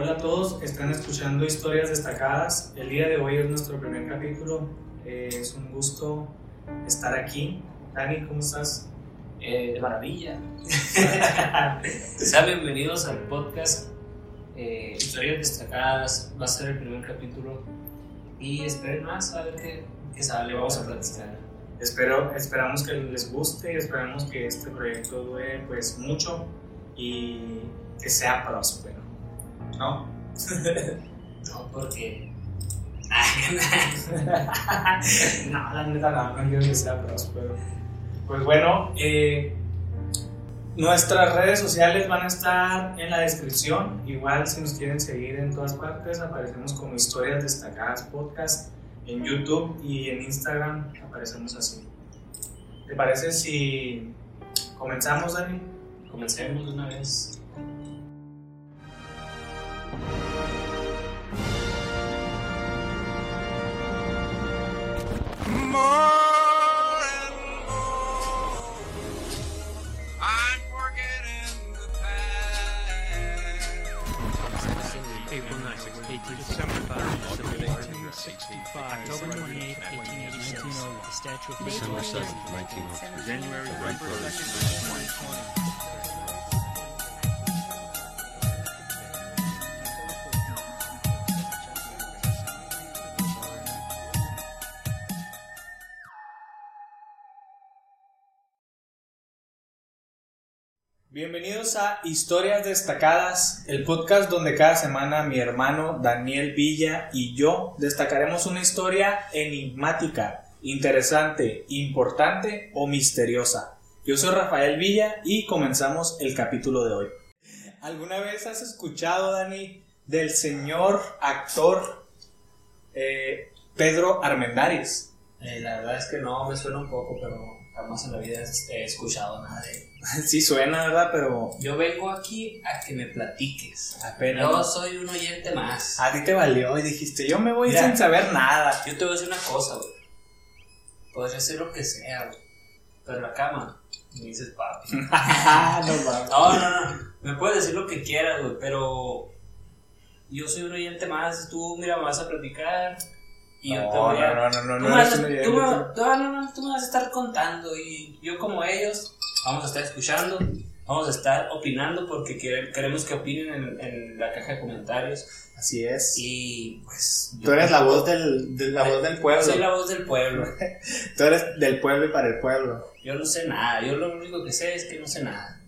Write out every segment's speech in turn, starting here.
Hola a todos, están escuchando historias destacadas. El día de hoy es nuestro primer capítulo. Eh, es un gusto estar aquí. Dani, ¿cómo estás? Eh, de maravilla. Sean bienvenidos al podcast eh, Historias destacadas. Va a ser el primer capítulo. Y esperen más a ver qué, qué sale. Vamos a platicar. Espero, esperamos que les guste y esperamos que este proyecto dure pues mucho y que sea próspero. ¿No? No, porque. no, la neta no, no quiero que sea próspero. Pues bueno, eh, nuestras redes sociales van a estar en la descripción. Igual si nos quieren seguir en todas partes, aparecemos como Historias Destacadas Podcast en YouTube y en Instagram aparecemos así. ¿Te parece si comenzamos, Dani? Comencemos de una vez. More Bienvenidos a Historias Destacadas, el podcast donde cada semana mi hermano Daniel Villa y yo destacaremos una historia enigmática, interesante, importante o misteriosa. Yo soy Rafael Villa y comenzamos el capítulo de hoy. ¿Alguna vez has escuchado, Dani, del señor actor eh, Pedro Armendáriz? Eh, la verdad es que no, me suena un poco, pero jamás en la vida he escuchado nada de él. Sí suena, ¿verdad? Pero Yo vengo aquí a que me platiques. apenas... Yo soy un oyente más. A ti te valió y dijiste, yo me voy Mira. sin saber nada. Yo te voy a decir una cosa, güey. Podría hacer lo que sea, güey. Pero la cama, me dices papi. no. No, no, no. Me puedes decir lo que quieras, güey, pero yo soy un oyente más. Tú, mira, me vas a platicar. Y yo te No, voy a. no, no, no, tú no, me no vas tú me- tú- no, no, no, tú me vas a estar contando. Y yo, como ellos, vamos a estar escuchando. Vamos a estar opinando porque quere- queremos que opinen en, en la caja de comentarios. Así es. Y pues. Tú eres la voz del, de la voz del pueblo. Soy la voz del pueblo. Tú eres del pueblo y para el pueblo. Yo no sé nada. Yo lo único que sé es que no sé nada.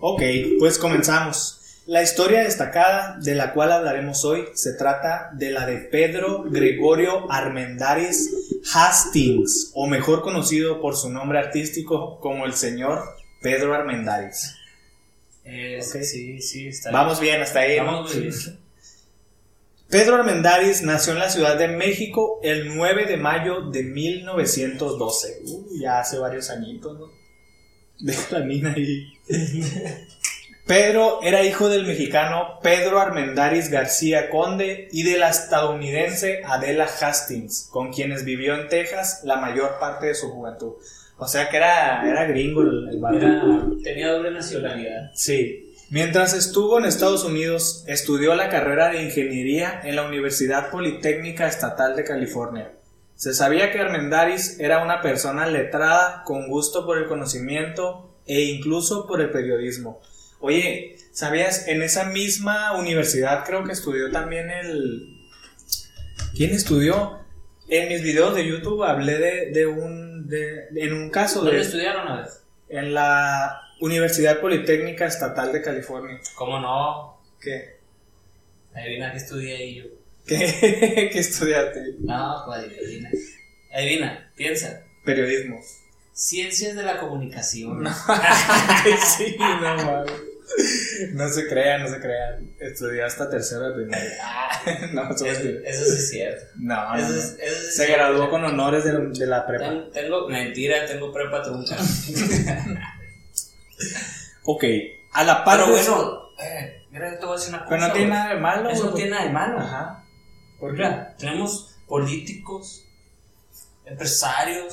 Ok, pues comenzamos. La historia destacada de la cual hablaremos hoy se trata de la de Pedro Gregorio Armendáriz Hastings, o mejor conocido por su nombre artístico como el señor Pedro Armendáriz. Eh. Sí, sí, está Vamos bien hasta ahí. ¿no? Vamos bien. Pedro Armendáriz nació en la Ciudad de México el 9 de mayo de 1912. Uh, ya hace varios añitos, ¿no? Deja la mina ahí. Pedro era hijo del mexicano Pedro Armendáriz García Conde y de la estadounidense Adela Hastings, con quienes vivió en Texas la mayor parte de su juventud. O sea que era, era gringo el, el. Era- tenía doble nacionalidad. Sí. Mientras estuvo en Estados Unidos, estudió la carrera de ingeniería en la Universidad Politécnica Estatal de California. Se sabía que Armendáriz era una persona letrada, con gusto por el conocimiento e incluso por el periodismo. Oye, ¿sabías? En esa misma universidad creo que estudió también el... ¿Quién estudió? En mis videos de YouTube hablé de, de un... De, en un caso ¿Dónde de... estudiaron a ver? En la Universidad Politécnica Estatal de California. ¿Cómo no? ¿Qué? Adivina que estudié ahí yo. ¿Qué, ¿Qué estudiaste? No, pues adivina. Adivina, piensa. Periodismo. Ciencias de la comunicación. sí, no mames. No se crean, no se crean. Estudié hasta tercero de primaria. no, eso Eso, es- eso sí es cierto. no, no, Eso no. es, eso sí es Se cierto. graduó con honores de, de la prepa. Ten- Tengo, mentira, tengo prepa trunca. Ok, a la par Pero bueno, eh, mira, te voy a decir una cosa. Pero no tiene nada de malo. Eso no tiene nada de malo. Ajá. ¿Por qué? Mira, tenemos políticos, empresarios,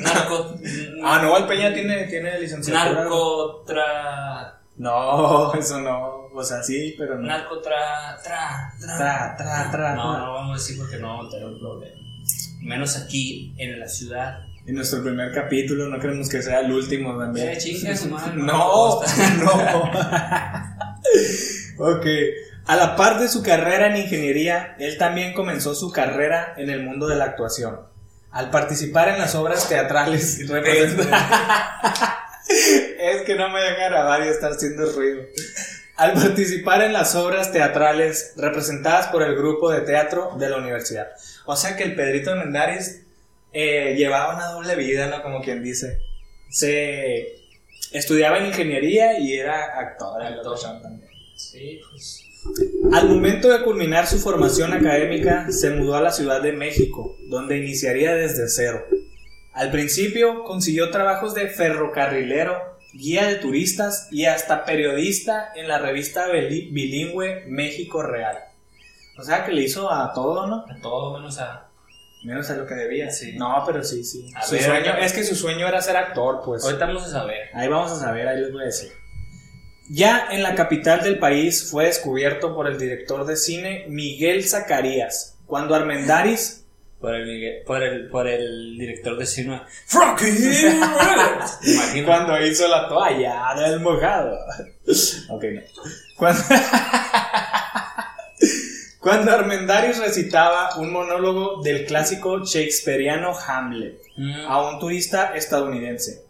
narco, Ah, no, el Peña tiene, tiene licenciatura. narcotra, No, eso no. O sea, sí, pero no. Narco tra, tra, tra. Tra, tra, tra, No, tra. no vamos a decir porque no vamos a tener un problema. Menos aquí en la ciudad. En nuestro primer capítulo, no queremos que sea el último también. Chinga su madre, no no. ok. A la par de su carrera en ingeniería, él también comenzó su carrera en el mundo de la actuación. Al participar en las obras teatrales y es que no me deja grabar y está haciendo ruido. Al participar en las obras teatrales representadas por el grupo de teatro de la universidad. O sea que el Pedrito Mendares eh, llevaba una doble vida, ¿no? Como quien dice. Se estudiaba en ingeniería y era actor. chavo también. Sí, pues. Al momento de culminar su formación académica, se mudó a la Ciudad de México, donde iniciaría desde cero. Al principio consiguió trabajos de ferrocarrilero, guía de turistas y hasta periodista en la revista bili- bilingüe México Real. O sea que le hizo a todo, ¿no? A todo menos a. Menos a lo que debía. Sí. No, pero sí, sí. A Su ver, sueño, es que su sueño era ser actor, pues. Ahorita vamos a saber. Ahí vamos a saber, ahí les voy a decir. Ya en la capital del país fue descubierto por el director de cine Miguel Zacarías, cuando Armendáriz Por el, por el, por el director de cine. Frankie Imagínate. cuando hizo la toalla del mojado. Ok, no. Cuando, cuando Armendáriz recitaba un monólogo del clásico shakespeariano Hamlet Mm, a un turista estadounidense.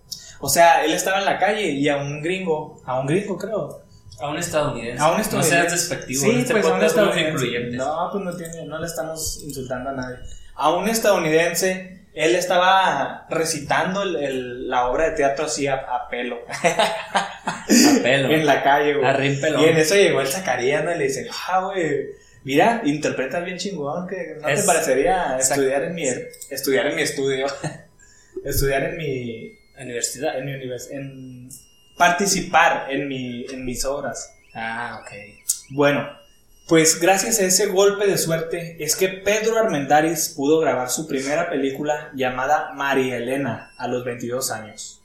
O sea, él estaba en la calle y a un gringo, a un gringo creo, A un estadounidense. A un No estadounidense. seas despectivo. Sí, este pues a un estadounidense. No, pues no tiene, no le estamos insultando a nadie. A un estadounidense, él estaba recitando el- el- la obra de teatro así a, a pelo. A pelo. en la calle, güey. A rin pelón. Y en eso llegó el Zacarías, ¿no? Y le dice, ah, güey, mira, interpretas bien chingón, que no te parecería estudiar en mi, estudiar en mi estudio. estudiar en mi, Universidad. en mi univers- en participar en mi, en mis obras. Ah, ok. Bueno, pues gracias a ese golpe de suerte es que Pedro Armendáriz pudo grabar su primera película llamada María Elena a los 22 años.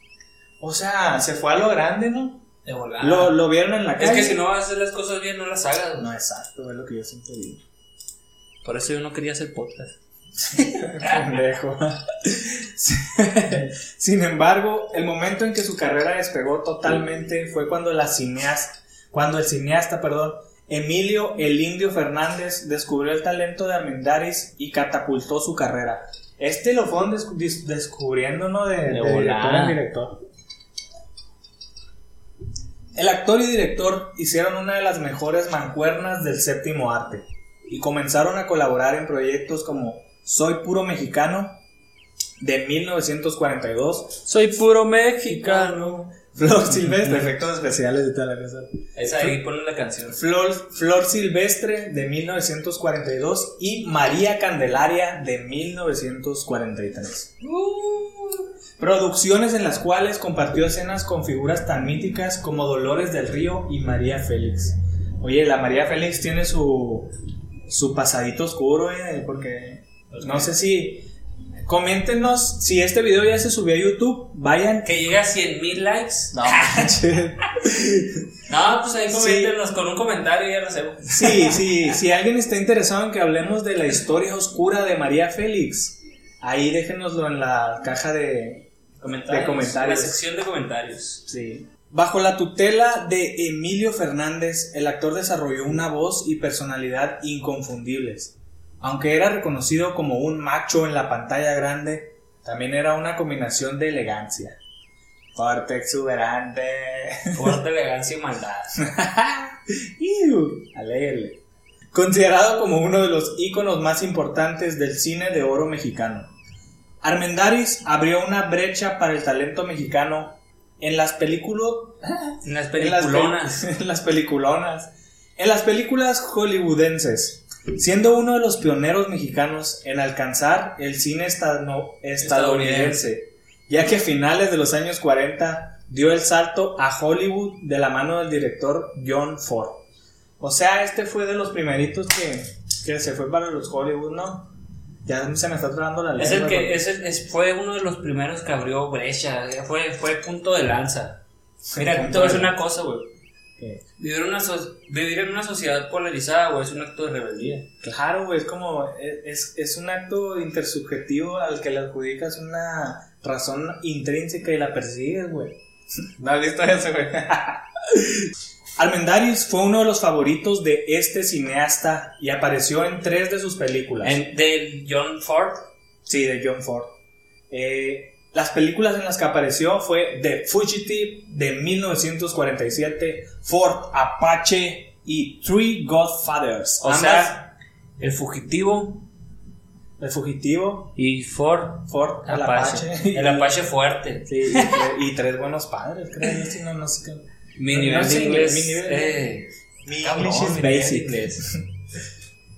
O sea, se fue a lo grande, ¿no? De volada. Lo, lo vieron en la Es calle. que si no vas a hacer las cosas bien, no las hagas. No, exacto, es lo que yo siempre digo. Por eso yo no quería hacer podcast. Pendejo. Sin embargo, el momento en que su carrera despegó totalmente fue cuando la cineasta, cuando el cineasta, perdón, Emilio el Indio Fernández descubrió el talento de Armendáriz y catapultó su carrera. Este lo fueron des- descubriendo, ¿no? De, de director volada. en director. El actor y director hicieron una de las mejores mancuernas del séptimo arte y comenzaron a colaborar en proyectos como Soy puro mexicano de 1942, Soy puro mexicano. Flor Silvestre, efectos especiales de toda la cosa. Esa ahí pone la canción. Flor, Flor Silvestre de 1942 y María Candelaria de 1943. Producciones en las cuales compartió escenas con figuras tan míticas como Dolores del Río y María Félix. Oye, la María Félix tiene su, su pasadito oscuro, eh, porque no sé si... Coméntenos si este video ya se subió a YouTube. Vayan. Que llega a 100 mil likes. No. No, pues ahí Sí. coméntenos con un comentario y ya lo hacemos. Sí, sí, si alguien está interesado en que hablemos de la historia oscura de María Félix, ahí déjenoslo en la caja de... Comentarios. De comentarios. La sección de comentarios. Sí. Bajo la tutela de Emilio Fernández, el actor desarrolló una voz y personalidad inconfundibles. Aunque era reconocido como un macho en la pantalla grande, también era una combinación de elegancia. Fuerte, exuberante. Fuerte elegancia y maldad. Alegre. Considerado como uno de los íconos más importantes del cine de oro mexicano. Armendáriz abrió una brecha para el talento mexicano en las películas En las en las, peliculonas. pel- en las peliculonas. En las películas hollywoodenses. Siendo uno de los pioneros mexicanos en alcanzar el cine estadno- estadounidense. Ya que a finales de los años 40 dio el salto a Hollywood de la mano del director John Ford. O sea, este fue de los primeritos que, que se fue para los Hollywood, ¿no? Ya se me está trabando la lengua. Es el que es el- es- fue uno de los primeros que abrió brecha. Fue, fue punto de lanza. Mira, te voy a de decir una cosa, güey. Que- Vivir, una so- vivir en una sociedad polarizada, güey, es un acto de rebeldía. Claro, güey, es como, es, es un acto intersubjetivo al que le adjudicas una razón intrínseca y la persigues, güey. ¿No has visto eso, güey? Armendariz fue uno de los favoritos de este cineasta y apareció en tres de sus películas. En- de John Ford. Sí, de John Ford. Eh, las películas en las que apareció fue The Fugitive de 1947, Ford Apache y Three Godfathers. O Ambas- sea, El Fugitivo El Fugitivo, y Ford Ford, el Apache. Apache. El Apache fuerte. Sí, y, tre- y tres buenos padres, creo. no, no sé qué. Mi No, nivel no sé, de inglés. mi nivel- eh, Mi cabrón, English is basic. inglés.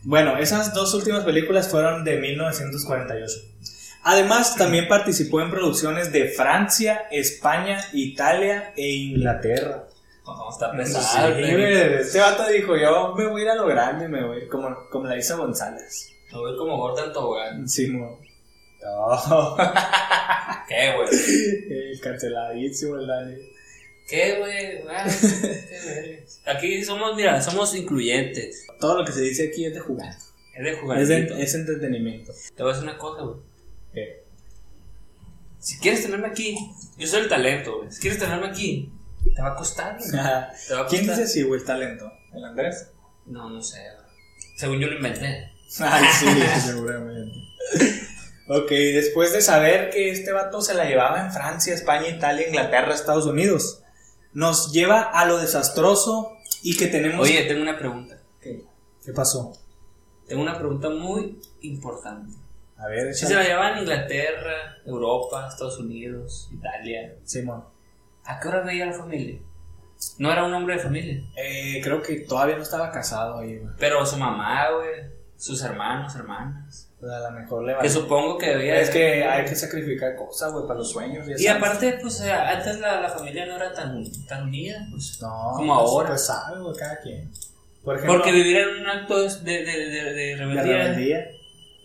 Bueno, esas dos últimas películas fueron de 1948. Además, también participó en producciones de Francia, España, Italia e Inglaterra. Está Sí, pesado. güey, este vato dijo, yo me voy a ir a lo grande, me voy, como, como la hizo González. Me voy como Gordon Tobogán. Sí, no. No. ¿Qué, güey? El canceladísimo el Dani. ¿Qué, güey? Ah. Aquí somos, mira, somos incluyentes. Todo lo que se dice aquí es de jugar. Es de Es, jugar. de- es entretenimiento. Te voy a decir una cosa, güey. ¿Qué? Si quieres tenerme aquí, yo soy el talento, güey. Si quieres tenerme aquí, te va a costar, güey. Te va a costar. ¿Quién dice así, güey, el talento? ¿El Andrés? No, no sé, güey. Según yo lo inventé. Ay, sí, seguramente. Ok, después de saber que este vato se la llevaba en Francia, España, Italia, Inglaterra, Estados Unidos, nos lleva a lo desastroso y que tenemos... Oye, tengo una pregunta. ¿Qué, ¿Qué pasó? Tengo una pregunta muy importante. A ver, Si se la llevaban a Inglaterra, Europa, Estados Unidos, Italia, Simón. ¿a qué hora veía la familia? No era un hombre de familia. Eh, creo que todavía no estaba casado ahí, güey. Pero su mamá, güey, sus hermanos, hermanas. Pues a lo mejor le va Que supongo que debía. Es que hay que sacrificar cosas, güey, para los sueños. Y sabes. aparte, pues eh, antes la, la familia no era tan, tan unida, pues. No, como pues, ahora. Pues sabe, güey, cada quien. Por ejemplo, Porque vivir en un acto de, de, de, de- rebeldía rebeldía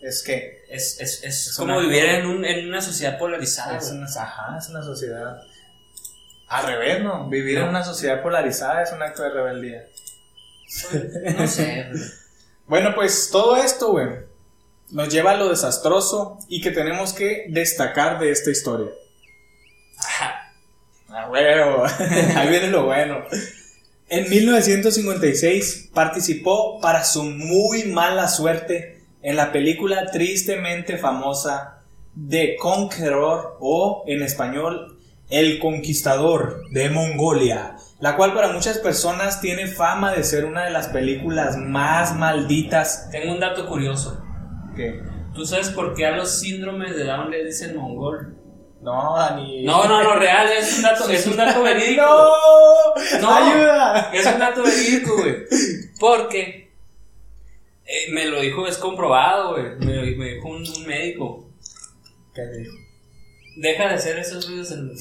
es que es, es, es, Es como una- vivir en, un, en una sociedad polarizada. es una, ajá, es una sociedad. Al revés, ¿no? Vivir en una sociedad polarizada es un acto de rebeldía. No sé. Bueno, pues todo esto, güey, nos lleva a lo desastroso y que tenemos que destacar de esta historia. Ah, huevo. Ahí viene lo bueno. En 1956 participó para su muy mala suerte en la película tristemente famosa The Conqueror o en español El Conquistador de Mongolia, la cual para muchas personas tiene fama de ser una de las películas más malditas Tengo un dato curioso. que... ¿Tú sabes por qué a los síndromes de Down le dicen mongol? No, Dani. No, no, no, real, es un dato, es un dato verídico. ¡No! No. ¡Ayuda! Es un dato verídico, güey. Porque eh, me lo dijo, es comprobado, güey. Me, lo- me dijo un, un médico. ¿Qué dijo? Deja de hacer esos ruidos en el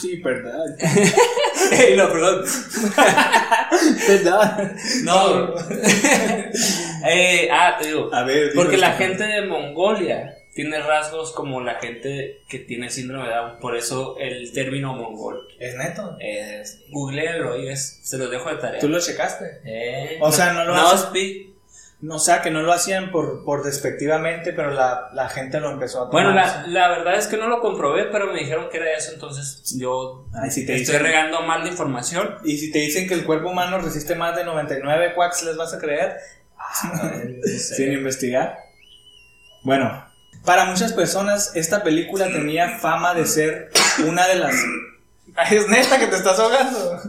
sí, verdad. Ey, no, perdón. No. Eh, ah, te digo. A ver, Porque la gente de Mongolia tiene rasgos como la gente que tiene síndrome de Down. Por eso el término mongol. ¿Es neto? Es, googlealo y es, se los dejo de tarea. ¿Tú lo checaste? Eh, O sea, no lo no speak. No, o sea, que no lo hacían por, por despectivamente, pero la, la gente lo empezó a tomar. Bueno, la, la verdad es que no lo comprobé, pero me dijeron que era eso, entonces yo Ay, si te estoy dicen- regando mal la información. Y si te dicen que el cuerpo humano resiste más de 99 quacks, ¿les vas a creer? Sin investigar. Bueno, para muchas personas esta película tenía fama de ser una de las... Ay, es neta que te estás ahogando.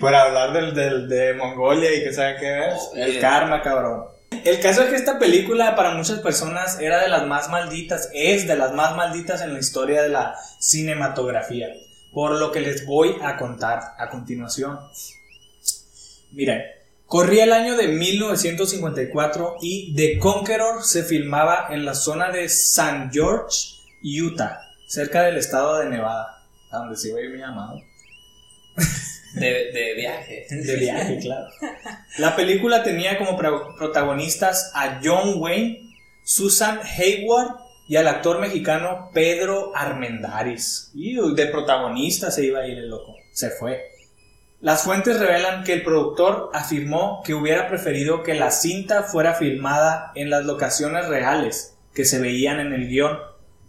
Por hablar del, del- de Mongolia y que sabe qué es. El karma, cabrón. El caso es que esta película para muchas personas era de las más malditas, es de las más malditas en la historia de la cinematografía. Por lo que les voy a contar a continuación. Miren, corría el año de 1954 y The Conqueror se filmaba en la zona de St. George, Utah, cerca del estado de Nevada, a donde se iba a ir mi llamado. De, de viaje. De viaje, claro. La película tenía como pro- protagonistas a John Wayne, Susan Hayward y al actor mexicano Pedro Armendáriz. Y de protagonista se iba a ir el loco. se fue. Las fuentes revelan que el productor afirmó que hubiera preferido que la cinta fuera filmada en las locaciones reales que se veían en el guion.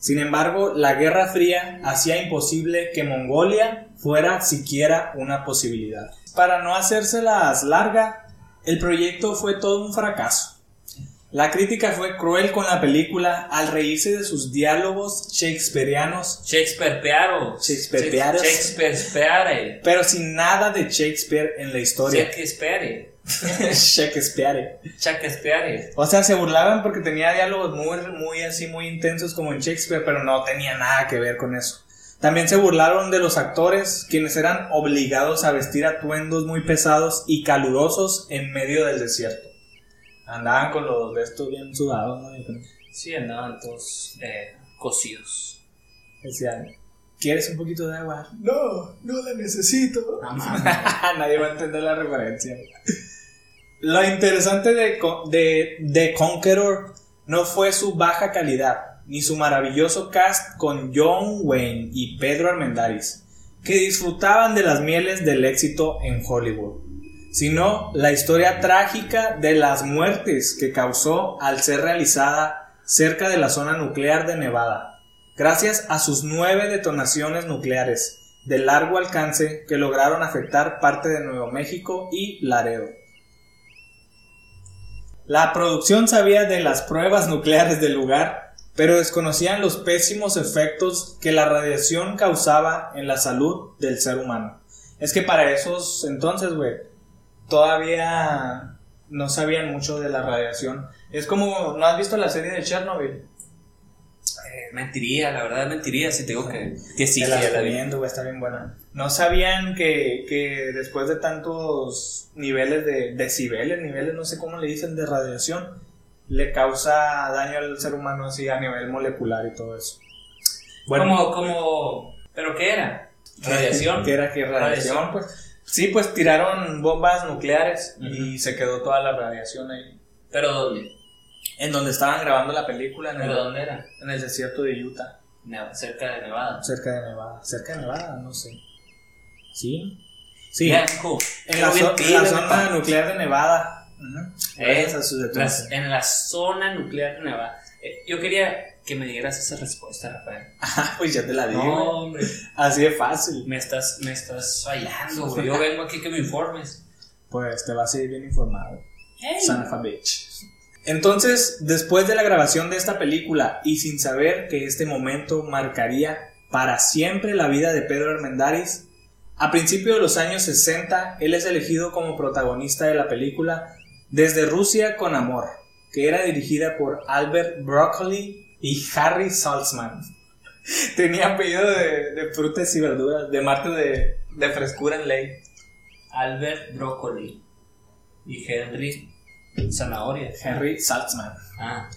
Sin embargo, la Guerra Fría hacía imposible que Mongolia fuera siquiera una posibilidad. Para no hacérselas larga, el proyecto fue todo un fracaso. La crítica fue cruel con la película al reírse de sus diálogos shakespearianos, Shakespeare Pearo. Shakespeare-pearos. Shakespeare Peare. pero sin nada de Shakespeare en la historia. Shakespeare. Shakespeare. Shakespeare. O sea, se burlaban porque tenía diálogos muy, muy así, muy intensos como en Shakespeare, pero no tenía nada que ver con eso. También se burlaron de los actores, quienes eran obligados a vestir atuendos muy pesados y calurosos en medio del desierto. Andaban con los vestos bien sudados, ¿no? Sí, andaban todos eh, cocidos. Decían, ¿quieres un poquito de agua? No, no la necesito. Mames. Nadie va a entender la referencia. Lo interesante de, de Conqueror no fue su baja calidad, ni su maravilloso cast con John Wayne y Pedro Armendáriz, que disfrutaban de las mieles del éxito en Hollywood, sino la historia trágica de las muertes que causó al ser realizada cerca de la zona nuclear de Nevada, gracias a sus nueve detonaciones nucleares de largo alcance que lograron afectar parte de Nuevo México y Laredo. La producción sabía de las pruebas nucleares del lugar, pero desconocían los pésimos efectos que la radiación causaba en la salud del ser humano. Es que para esos entonces, güey, todavía no sabían mucho de la radiación. Es como, ¿no has visto la serie de Chernobyl? Eh, mentiría, la verdad mentiría si te digo que, que sí, Te la recomiendo, güey, está bien buena. No sabían que, que después de tantos niveles de decibeles, niveles, no sé cómo le dicen, de radiación, le causa daño al ser humano así a nivel molecular y todo eso. Como, como, ¿pero qué era? Radiación. ¿Qué era que radiación? Radiación. Pues, sí, pues tiraron bombas nucleares y se quedó toda la radiación ahí. ¿Pero dónde? En donde estaban grabando la película, en ¿Pero el, dónde era? en el desierto de Utah, cerca de Nevada. cerca de Nevada. Cerca de Nevada, no sé. ¿Sí? Sí. Cool. En la, zona nuclear de Nevada. Eh, Gracias a sus las- en la zona nuclear de Nevada. Eh, yo quería que me dieras esa respuesta, Rafael. Ah, pues ya te la digo. No, hombre, Así de fácil. me estás, me estás fallando, güey. Yo vengo aquí que me informes. Pues te vas a ir bien informado. Son of a bitch. Entonces, después de la grabación de esta película y sin saber que este momento marcaría para siempre la vida de Pedro Armendáriz, a principios de los años 60 él es elegido como protagonista de la película Desde Rusia con Amor, que era dirigida por Albert Broccoli y Harry Saltzman. Tenía apellido de, de frutas y verduras, de martes de, de frescura en ley. Albert Broccoli y Henry Zanahoria. Henry Saltzman. Ah,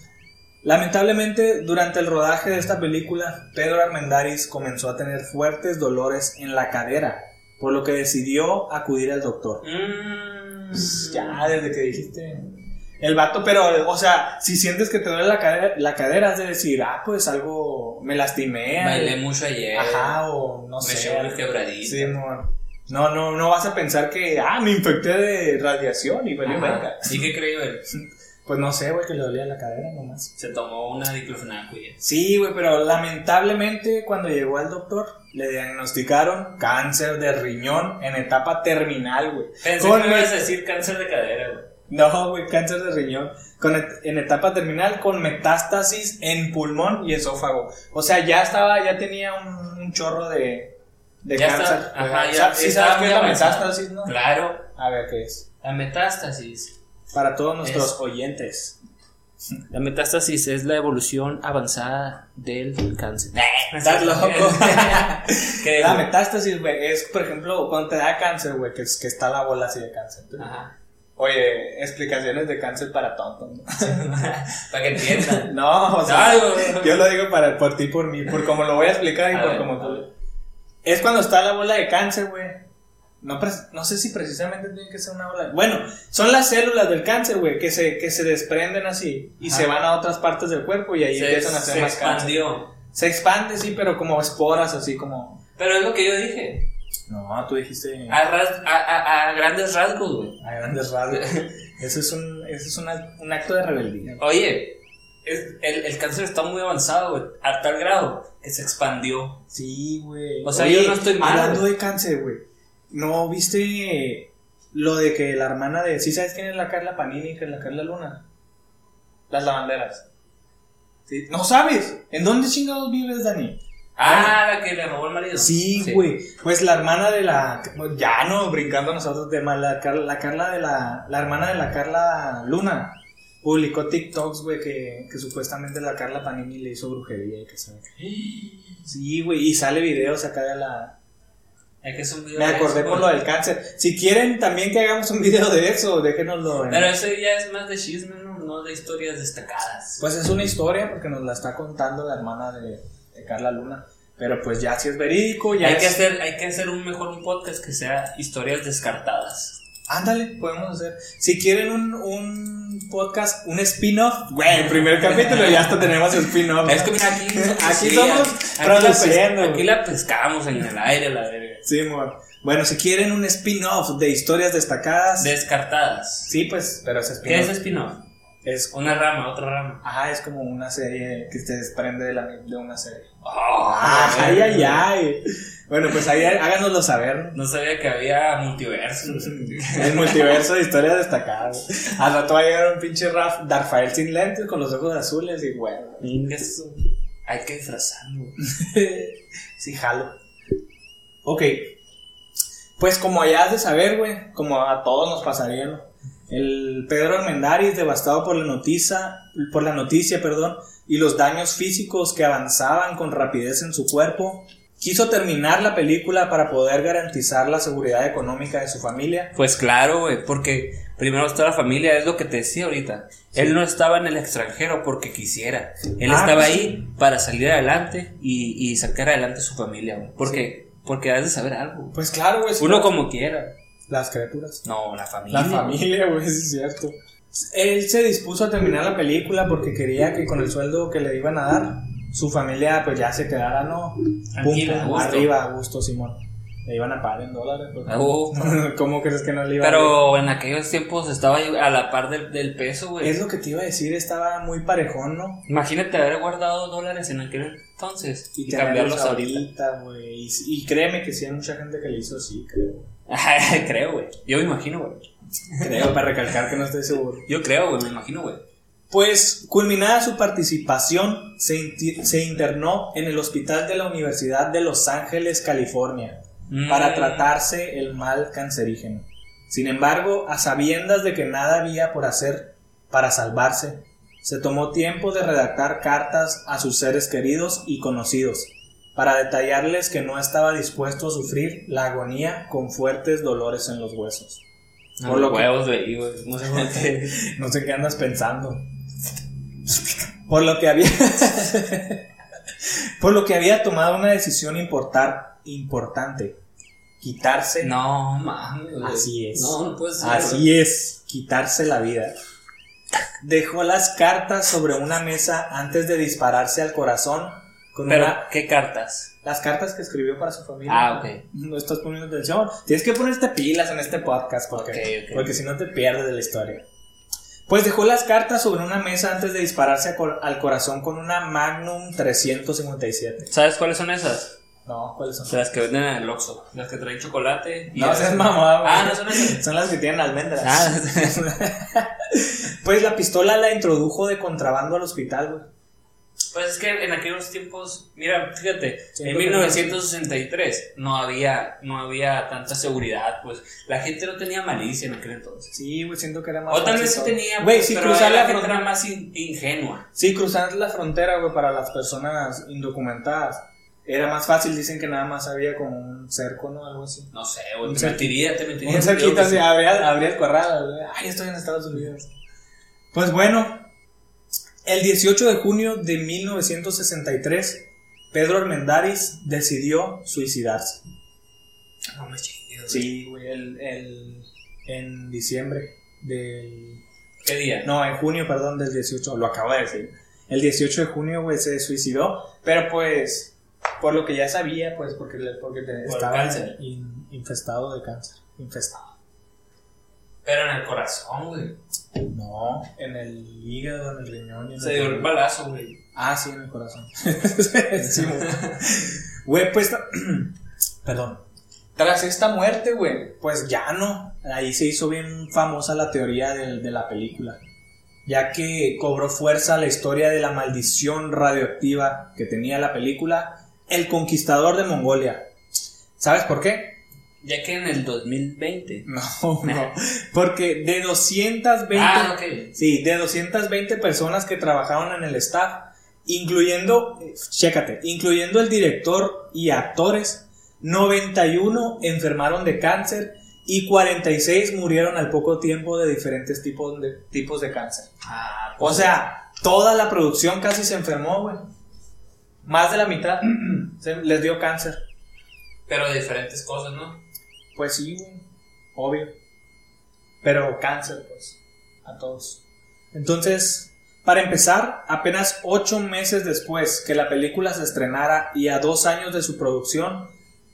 Lamentablemente, durante el rodaje de esta película, Pedro Armendáriz comenzó a tener fuertes dolores en la cadera, por lo que decidió acudir al doctor. Mm. Ya, desde que dijiste. El vato, pero, o sea, si sientes que te duele la cadera, la cadera has de decir, ah, pues algo, me lastimé. Bailé mucho ayer. Ajá, o no me sé. eché una quebradita. Sí, amor. No, no, no vas a pensar que, ah, me infecté de radiación y valió verga. ¿Y qué creyó él? Pues no sé, güey, que le dolía la cadera nomás. Se tomó una diclofenaco y ya. Sí, güey, pero lamentablemente cuando llegó al doctor le diagnosticaron cáncer de riñón en etapa terminal, güey. Pensé Con que ibas a decir cáncer de cadera, güey. No, güey, cáncer de riñón con et- en etapa terminal con metástasis en pulmón y esófago. O sea, ya estaba, ya tenía un, un chorro de, de Ya cáncer. está, ajá, ya sí sabes qué es la metástasis, ¿no? Claro, A ver qué es. la metástasis. Para todos nuestros Es- oyentes. La metástasis es la evolución avanzada del cáncer. Estás loco. ¿Qué La metástasis, güey, es, por ejemplo, cuando te da cáncer, güey, que, es- que está la bola así de cáncer. Ajá. Oye, explicaciones de cáncer para tontos. ¿no? Para que entiendan. No, o sea, güey. yo lo digo para, por ti por mí, por como lo voy a explicar y A por ver, como a tú. Es cuando está la bola de cáncer, güey. No, no sé si precisamente tiene que ser una bola. Bueno, son las células del cáncer, güey, que se, que se desprenden así y Ajá. se van a otras partes del cuerpo y ahí Se, empiezan a hacer se más cáncer. expandió. Se expande, sí, pero como esporas, así como. Pero es lo que yo dije. No, tú dijiste A, ras- a, a- a grandes rasgos, güey. a grandes rasgos. Eso es un, eso es un acto de rebeldía. Oye, el, el cáncer está muy avanzado, güey. A tal grado que se expandió. Sí, güey. O sea, yo no estoy mal, Hablando de cáncer, güey. ¿No viste lo de que la hermana de. ¿Sí sabes quién es la Carla Panini, que es la Carla Luna? Las lavanderas. Sí. ¿No sabes? ¿En dónde chingados vives, Dani? Ah, la que le robó el marido. Sí, güey. Pues la hermana de la. Ya no, brincando nosotros de más. La, Carla- la Carla de la. La hermana de la Carla Luna. Publicó TikToks, güey, que, que supuestamente la Carla Panini le hizo brujería y que sabe. Sí, güey. Y sale videos acá de la. Hay que hacer un video Me acordé por lo del cáncer. Si quieren también que hagamos un video de eso, déjenoslo. en- Pero eso ya es más de chisme, ¿no? No de historias destacadas. Pues es una historia porque nos la está contando la hermana de, de Carla Luna. Pero pues ya si es verídico, ya hay, es- que hacer, hay que hacer un mejor un podcast que sea historias descartadas. Ándale, podemos hacer. Si quieren un, un podcast, un spin-off, güey, el primer capítulo ya hasta tenemos spin-off. Es que mira, aquí, Aquí sí, somos aquí la, produciendo, aquí la pescamos en el aire, la verga. Sí, amor. Bueno, si quieren un spin-off de historias destacadas, Descartadas. sí, pues, pero ese ¿Qué es spin-off spin-off? Es, Una rama, otra rama. ajá, es como una serie que se desprende de, la, de una serie. Oh, ay, ay, ay. Bueno, pues ahí háganoslo saber. No sabía que había multiverso. El multiverso de historias destacadas. Al rato va a llegar un pinche Raf, Darfael sin lentes con los ojos azules y bueno. Eso. Hay que disfrazarlo. sí, jalo. Ok. Pues como ya has de saber, güey, como a todos nos pasaría, ¿no? El Pedro Armendáriz, devastado por la noticia, por la noticia, perdón, y los daños físicos que avanzaban con rapidez en su cuerpo, quiso terminar la película para poder garantizar la seguridad económica de su familia. Pues claro, güey, porque primero está la familia, es lo que te decía ahorita. Él no estaba en el extranjero porque quisiera. Él Ah, estaba pues ahí para salir adelante y, y sacar adelante a su familia, güey. Porque, porque has de saber algo. Pues claro, güey. Uno como quiera. Las criaturas. No, la familia. La familia, güey, es cierto. Él se dispuso a terminar la película porque quería que con el sueldo que le iban a dar, su familia pues ya se quedara, ¿no? Tranquila, Pum, a arriba, a gusto, Simón. Le iban a pagar en dólares. uh. ¿Cómo crees que no le iban a Pero en aquellos tiempos estaba a la par del, del peso, güey. Es lo que te iba a decir, estaba muy parejón, ¿no? Imagínate haber guardado dólares en aquel entonces y, cambiarlos tenerlos ahorita. ahorita, güey. Y, y créeme que sí hay mucha gente que le hizo así, creo. creo, güey. Yo me imagino, güey. Creo, para recalcar que no estoy seguro. Yo creo, güey, me imagino, güey. Pues, culminada su participación, se, se internó en el hospital de la Universidad de Los Ángeles, California, Mm. para tratarse el mal cancerígeno. Sin embargo, a sabiendas de que nada había por hacer para salvarse, se tomó tiempo de redactar cartas a sus seres queridos y conocidos, para detallarles que no estaba dispuesto a sufrir la agonía con fuertes dolores en los huesos. No, Por lo que- huevos, güey, güey. No sé qué. No sé qué andas pensando. Por lo que había. por lo que había tomado una decisión importar, importante. Quitarse. No, mames. Así es. No, no puede ser. Así es. Quitarse la vida. Dejó las cartas sobre una mesa antes de dispararse al corazón. Con Pero, una- ¿qué cartas? las cartas que escribió para su familia. Ah, ok. No estás poniendo atención. Tienes que ponerte pilas en este podcast porque, Ok, ok. porque si no te pierdes de la historia. Pues dejó las cartas sobre una mesa antes de dispararse cor- al corazón con una Magnum 357. ¿Sabes cuáles son esas? No, ¿cuáles son? Las que venden en el Oxxo. Las que traen chocolate. y No las- seas mamá, güey. Ah, no son esas. Son las que tienen almendras. Ah, pues la pistola la introdujo de contrabando al hospital, güey. Pues es que en aquellos tiempos, mira, fíjate, Siento en que 1963 no había, no había tanta seguridad, pues la gente no tenía malicia en aquel entonces. Sí, güey, siento que era más O tal vez sí tenía, Güey, pues, si pero cruzar la la gente frontera. era más in- ingenua. Sí, cruzar la frontera, güey, para las personas indocumentadas. Era más fácil, dicen que nada más había como un cerco, ¿no? Algo así. No sé, güey, Un te mentiría, te mentiría. Un que así, sí. abría, abría el corral. güey. Ay, estoy en Estados Unidos. Pues bueno, el 18 de junio de 1963, Pedro Armendáriz decidió suicidarse. No me chingues, güey. Sí, güey, el, el- en diciembre del... ¿Qué día? No, en junio, perdón, del 18, lo acabo de decir. El 18 de junio, güey, se suicidó, pero pues Por lo que ya sabía, pues, porque, porque Por estaba cáncer. in- infestado de cáncer. Infestado. Pero en el corazón, güey. No, en el hígado, en el riñón. en Se dio corazón. balazo, güey. Ah, sí, en el corazón. sí, güey. Güey, pues. Perdón. Tras esta muerte, güey, pues ya no. Ahí se hizo bien famosa la teoría del- de, la película. Ya que cobró fuerza la historia de la maldición radioactiva que tenía la película El Conquistador de Mongolia. ¿Sabes por qué? Ya que en el 2020. No, no. Porque de 220. Ah, ok. Sí, de 220 personas que trabajaban en el staff, incluyendo, chécate, incluyendo el director y actores, 91 enfermaron de cáncer y 46 murieron al poco tiempo de diferentes tipos de, tipos de cáncer. Ah, O sea, toda la producción casi se enfermó, güey. Más de la mitad se- les dio cáncer. Pero de diferentes cosas, ¿no? Pues sí. Obvio. Pero cáncer, pues. A todos. Entonces, para empezar, apenas ocho meses después que la película se estrenara y a dos años de su producción,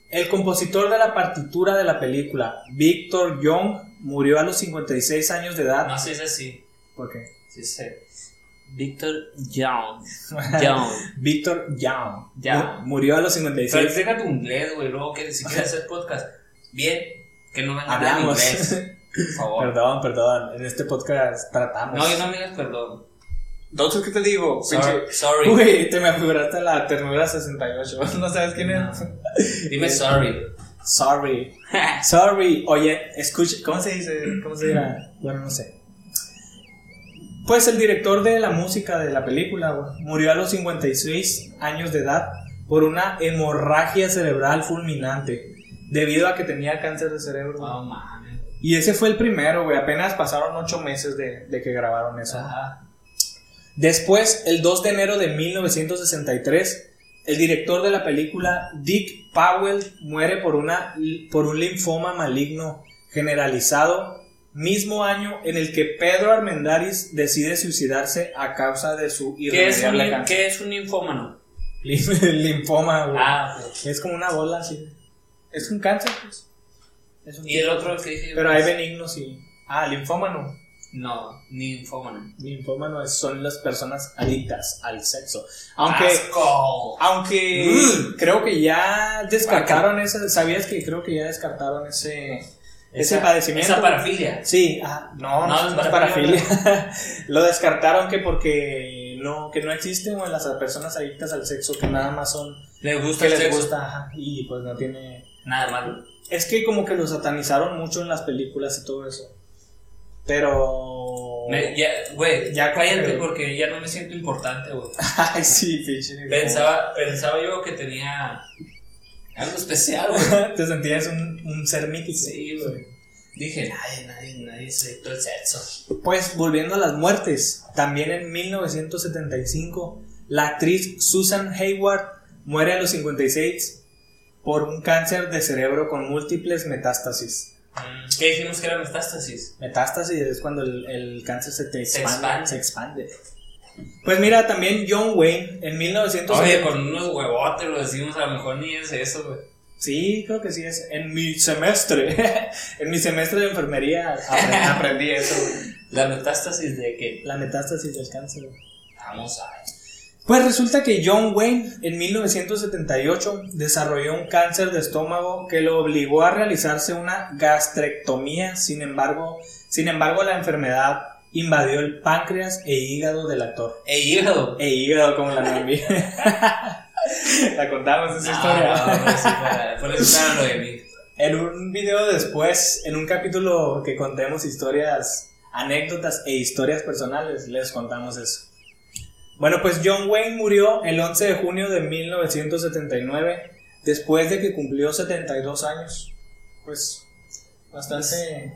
el compositor de la partitura de la película, Victor Young, murió a los 56 años de edad. No sé si es así. ¿Por qué? Sí sé. Víctor Young. Young. Victor Young. Young. Mu- Murió a los Pero 56. deja tu inglés, güey. Luego que si quieres hacer podcast. Bien. Que no en Hablamos. inglés. Por favor. Perdón, perdón. En este podcast tratamos. No, yo no me digas perdón. Entonces, ¿qué te digo? Sorry. sorry. Uy, te me figuraste la ternura 68. ¿No sabes quién es? Dime sorry. Sorry. Sorry. Oye, escucha, ¿cómo se dice? ¿Cómo se dirá? Bueno, no sé. Pues el director de la música de la película murió a los 56 años de edad por una hemorragia cerebral fulminante debido a que tenía cáncer de cerebro. No mames. Y ese fue el primero, güey. Apenas pasaron 8 meses de, de que grabaron eso. Ajá. Después, el 2 de enero de 1963, el director de la película, Dick Powell, muere por, una, por un linfoma maligno generalizado, mismo año en el que Pedro Armendáriz decide suicidarse a causa de su ¿Qué es, un, irremediable. ¿Qué es un linfómano? linfoma, güey. Ah. Es como una bola así. Es un cáncer, pues. Es un Y el otro que dije yo. Pero hay pues, benignos y... Ah, linfómano. No, ninfómano. Linfómano es- son las personas adictas al sexo. Aunque... ¡Asco! Aunque Mm. creo que ya descartaron ese, ¿sabías que creo que ya descartaron ese ese Esa- padecimiento? Esa parafilia. Sí, ah, no, no, No, no es parafilia. Lo descartaron que porque no que no existen güey, las personas adictas al sexo que nada más son Le gusta que el les sexo. gusta ajá, y pues no tiene Nada malo. es que como que lo satanizaron mucho en las películas y todo eso. Pero Me- ya, güey, Ya cállate porque ya no me siento importante, güey. Ay, sí, pinche. Pensaba, pensaba yo que tenía algo especial, güey. Te sentías un, un ser mítico. Sí, güey. Dije, nadie, nadie, nadie se al sexo. Pues volviendo a las muertes, también en 1975 la actriz Susan Hayward muere a los 56 por un cáncer de cerebro con múltiples metástasis. Mm, ¿Qué dijimos que era metástasis? Metástasis es cuando el, el cáncer se te expande, expande. se expande. Pues mira, también John Wayne en 1970. Oye, con unos huevotes lo decimos, a lo mejor ni es eso, güey. Sí, creo que sí es. En mi semestre, en mi semestre de enfermería aprendí, aprendí eso. güey. La metástasis de que. La metástasis del cáncer. Vamos a ver. Pues resulta que John Wayne en 1978 desarrolló un cáncer de estómago que lo obligó a realizarse una gastrectomía. Sin embargo, sin embargo la enfermedad invadió el páncreas e hígado del actor. E hígado. E hígado como la Noemí. la contamos esa historia. No, no, por eso de mí. En un video después, en un capítulo que contemos historias, anécdotas e historias personales, les contamos eso. Bueno, pues John Wayne murió el 11 de junio de 1979, después de que cumplió 72 años. Pues bastante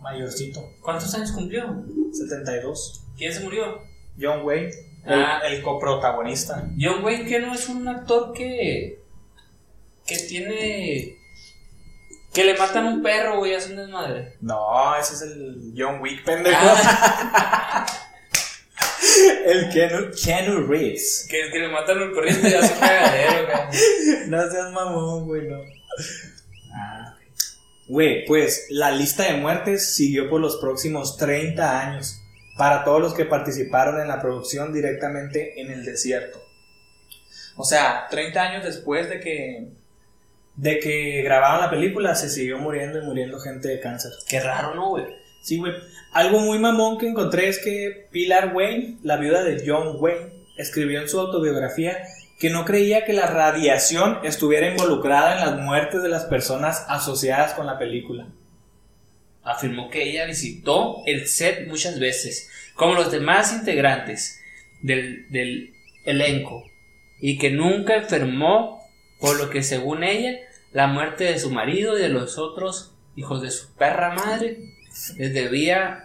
mayorcito. ¿Cuántos años cumplió? 72. ¿Quién se murió? John Wayne, el, Ah. el coprotagonista. John Wayne, que no es un actor que. que tiene. que le matan un perro, güey, hace un desmadre. No, ese es el John Wick, pendejo. Ah. El Keanu, Keanu Reeves. Que, que le matan el perrito y hace un cagadero, güey. No seas mamón, güey, no. Güey, pues la lista de muertes siguió por los próximos 30 años para todos los que participaron en la producción directamente en el desierto. O sea, 30 años después de que de que grabaron la película se siguió muriendo y muriendo gente de cáncer. Qué raro, ¿no, güey? Sí. Algo muy mamón que encontré es que Pilar Wayne, la viuda de John Wayne, escribió en su autobiografía que no creía que la radiación estuviera involucrada en las muertes de las personas asociadas con la película. Afirmó que ella visitó el set muchas veces, como los demás integrantes del, del elenco, y que nunca enfermó, por lo que según ella, la muerte de su marido y de los otros hijos de su perra madre les debía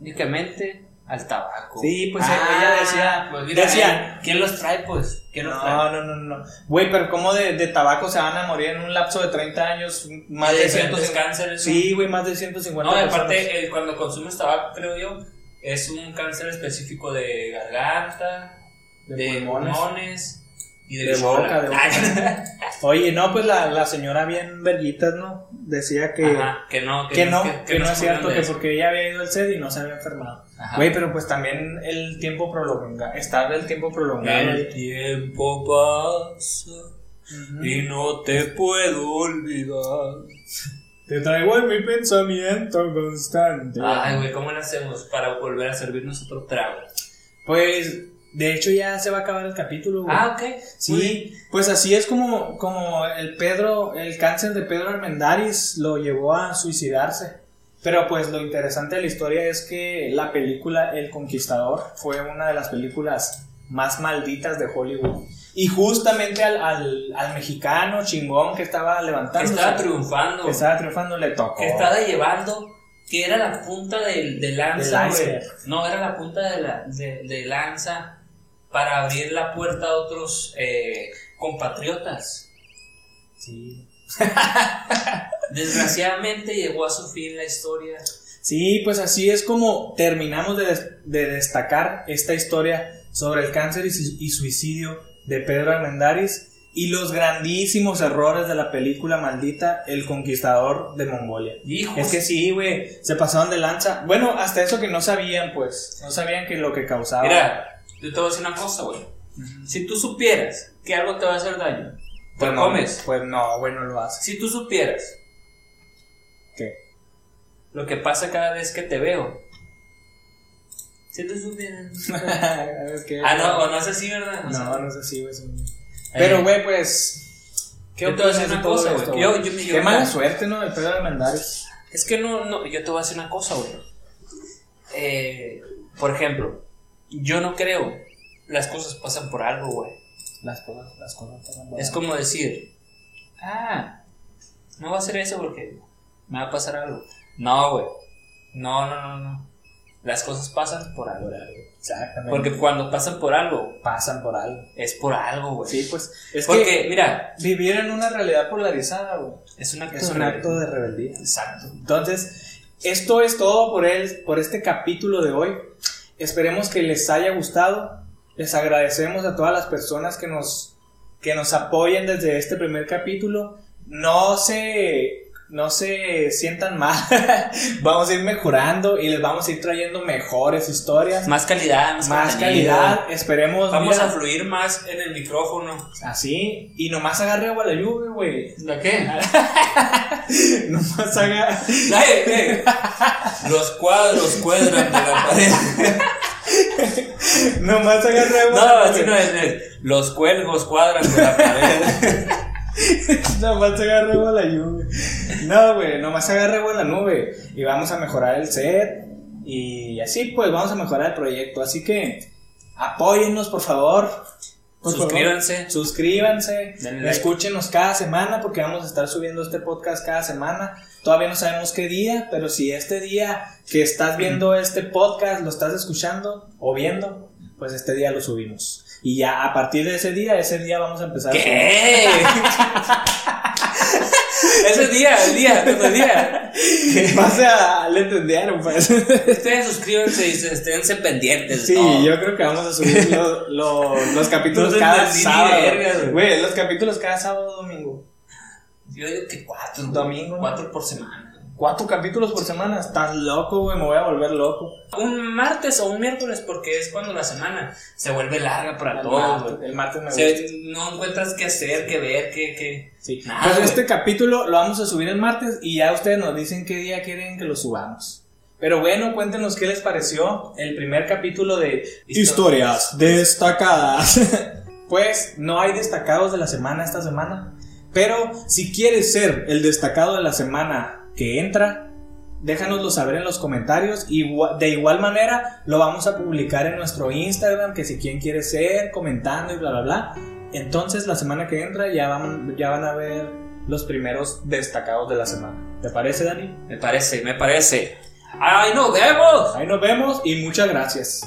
únicamente al tabaco. Sí, pues ella decía- pues mira, decía- eh, ¿quién los trae, pues? ¿Quién los trae? No, no, no, no. Güey, pero ¿cómo de, de tabaco se van a morir en un lapso de 30 años? Más de 150. cánceres, Sí, güey, más de 150 No, aparte, cuando consumes tabaco, creo yo, es un cáncer específico de garganta, De de, pulmones. pulmones, y de, De boca, de boca. Oye, no, pues la, la señora bien verguitas, ¿no? Decía que, Ajá, que no, que, no, que, no se es cierto, que porque ella había ido al set y no se había enfermado. Ajá. Güey, pero pues también el tiempo prolongado, estar el tiempo prolongado. El tiempo pasa y no te puedo olvidar. Te traigo en mi pensamiento constante. Ay, güey, ¿cómo le hacemos para volver a servirnos otro trago? Pues, de hecho ya se va a acabar el capítulo, güey. Ah, ok. Sí, pues así es como, como el Pedro, el cáncer de Pedro Armendáriz lo llevó a suicidarse. Pero pues lo interesante de la historia es que la película El Conquistador fue una de las películas más malditas de Hollywood. Y justamente al, al, al mexicano chingón que estaba Que levantando. estaba triunfando. que estaba triunfando le tocó. que estaba llevando, que era la punta del de lanza, Del. No, era la punta de, la, de, de lanza para abrir la puerta a otros eh, compatriotas. Sí. Desgraciadamente llegó a su fin la historia. Sí, pues así es como terminamos de, des- de destacar esta historia sobre el cáncer y, su- y suicidio de Pedro Armendáriz y los grandísimos errores de la película maldita El Conquistador de Mongolia. Hijos. Es que sí, güey, se pasaron de lanza. Bueno, hasta eso que no sabían, pues, no sabían que lo que causaba. Mira, yo te voy a decir una cosa, güey. Si tú supieras que algo te va a hacer daño, te pues lo no, comes. Pues no, güey, no lo hace. Si tú supieras ¿Qué? lo que pasa cada vez que te veo. Si tú supieras. ¿Qué? ah, no, o no es así, ¿verdad? No, no es así, güey. eh, Pero, güey, pues. ¿Qué Yo te voy a decir de una cosa, güey. Yo- güey? yo me- yo Qué mala suerte, ¿no? De Pedro Armendáriz. Es que no, no, yo te voy a decir una cosa, güey. Eh, por ejemplo, yo no creo las cosas pasan por algo, güey. Las cosas, las cosas pasan por Es algo. como decir, ah, no va a hacer eso porque me va a pasar algo. No, güey. No, no, no, no. Las cosas pasan por algo. Exactamente. Porque cuando pasan por algo, pasan por algo. es por algo, güey. Sí, pues. Es Porque, que mira, vivir en una realidad polarizada, güey. es un acto, Es de un rebelión. acto de rebeldía. Exacto. Entonces, esto es todo por, el, por este capítulo de hoy. Esperemos que les haya gustado. Les agradecemos a todas las personas que nos, que nos apoyen desde este primer capítulo. No se, no se sientan mal. vamos a ir mejorando y les vamos a ir trayendo mejores historias. Más calidad, más, Más calidad. Esperemos. Vamos mira, a fluir más en el micrófono. Así. Y nomás agarre agua la lluvia, güey. ¿De qué? nomás eh. Los cuadros cuadran de la pared. nomás agarre agua. No, la así no es. es, Los cuelgos cuadran de la pared. Nomás agarre agua a la lluvia. No, güey, nomás agarre agua a la nube. Y vamos a mejorar el set. Y así, pues, vamos a mejorar el proyecto. Así que, apóyennos, por favor. Por favor. Suscríbanse. Suscríbanse. Like. Escúchenos cada semana porque vamos a estar subiendo este podcast cada semana. Todavía no sabemos qué día, pero si este día que estás viendo este podcast lo estás escuchando o viendo, pues este día lo subimos. Y ya a partir de ese día, ese día vamos a empezar. ¿Qué? Ese día, el día, otro día. Más a, le entendieron, pues. Ustedes suscríbanse y se- esténse pendientes. Sí, ¿no? yo creo que vamos a subir lo- lo- los capítulos No cada sábado. güey. Los capítulos cada sábado domingo. Yo digo que cuatro. Domingo. Cuatro por semana. Cuatro capítulos por semana. Estás loco, güey. Me voy a volver loco. Un martes o un miércoles porque es cuando la semana se vuelve larga para El todos. martes, el martes me gusta. Se- no encuentras qué hacer, qué ver, qué, qué. Sí. Nada, Pues este capítulo lo vamos a subir el martes y ya ustedes nos dicen qué día quieren que lo subamos. Pero bueno, cuéntenos qué les pareció el primer capítulo de Historias destacadas. pues no hay destacados de la semana esta semana. Pero si quieres ser el destacado de la semana que entra, déjanoslo saber en los comentarios. Igua- de igual manera, lo vamos a publicar en nuestro Instagram, que si quien quiere ser, comentando y bla, bla, bla. Entonces la semana que entra ya van, ya van a ver los primeros destacados de la semana. ¿Te parece, Dani? Me parece, me parece. ¡Ay, nos vemos! Ahí nos vemos y muchas gracias.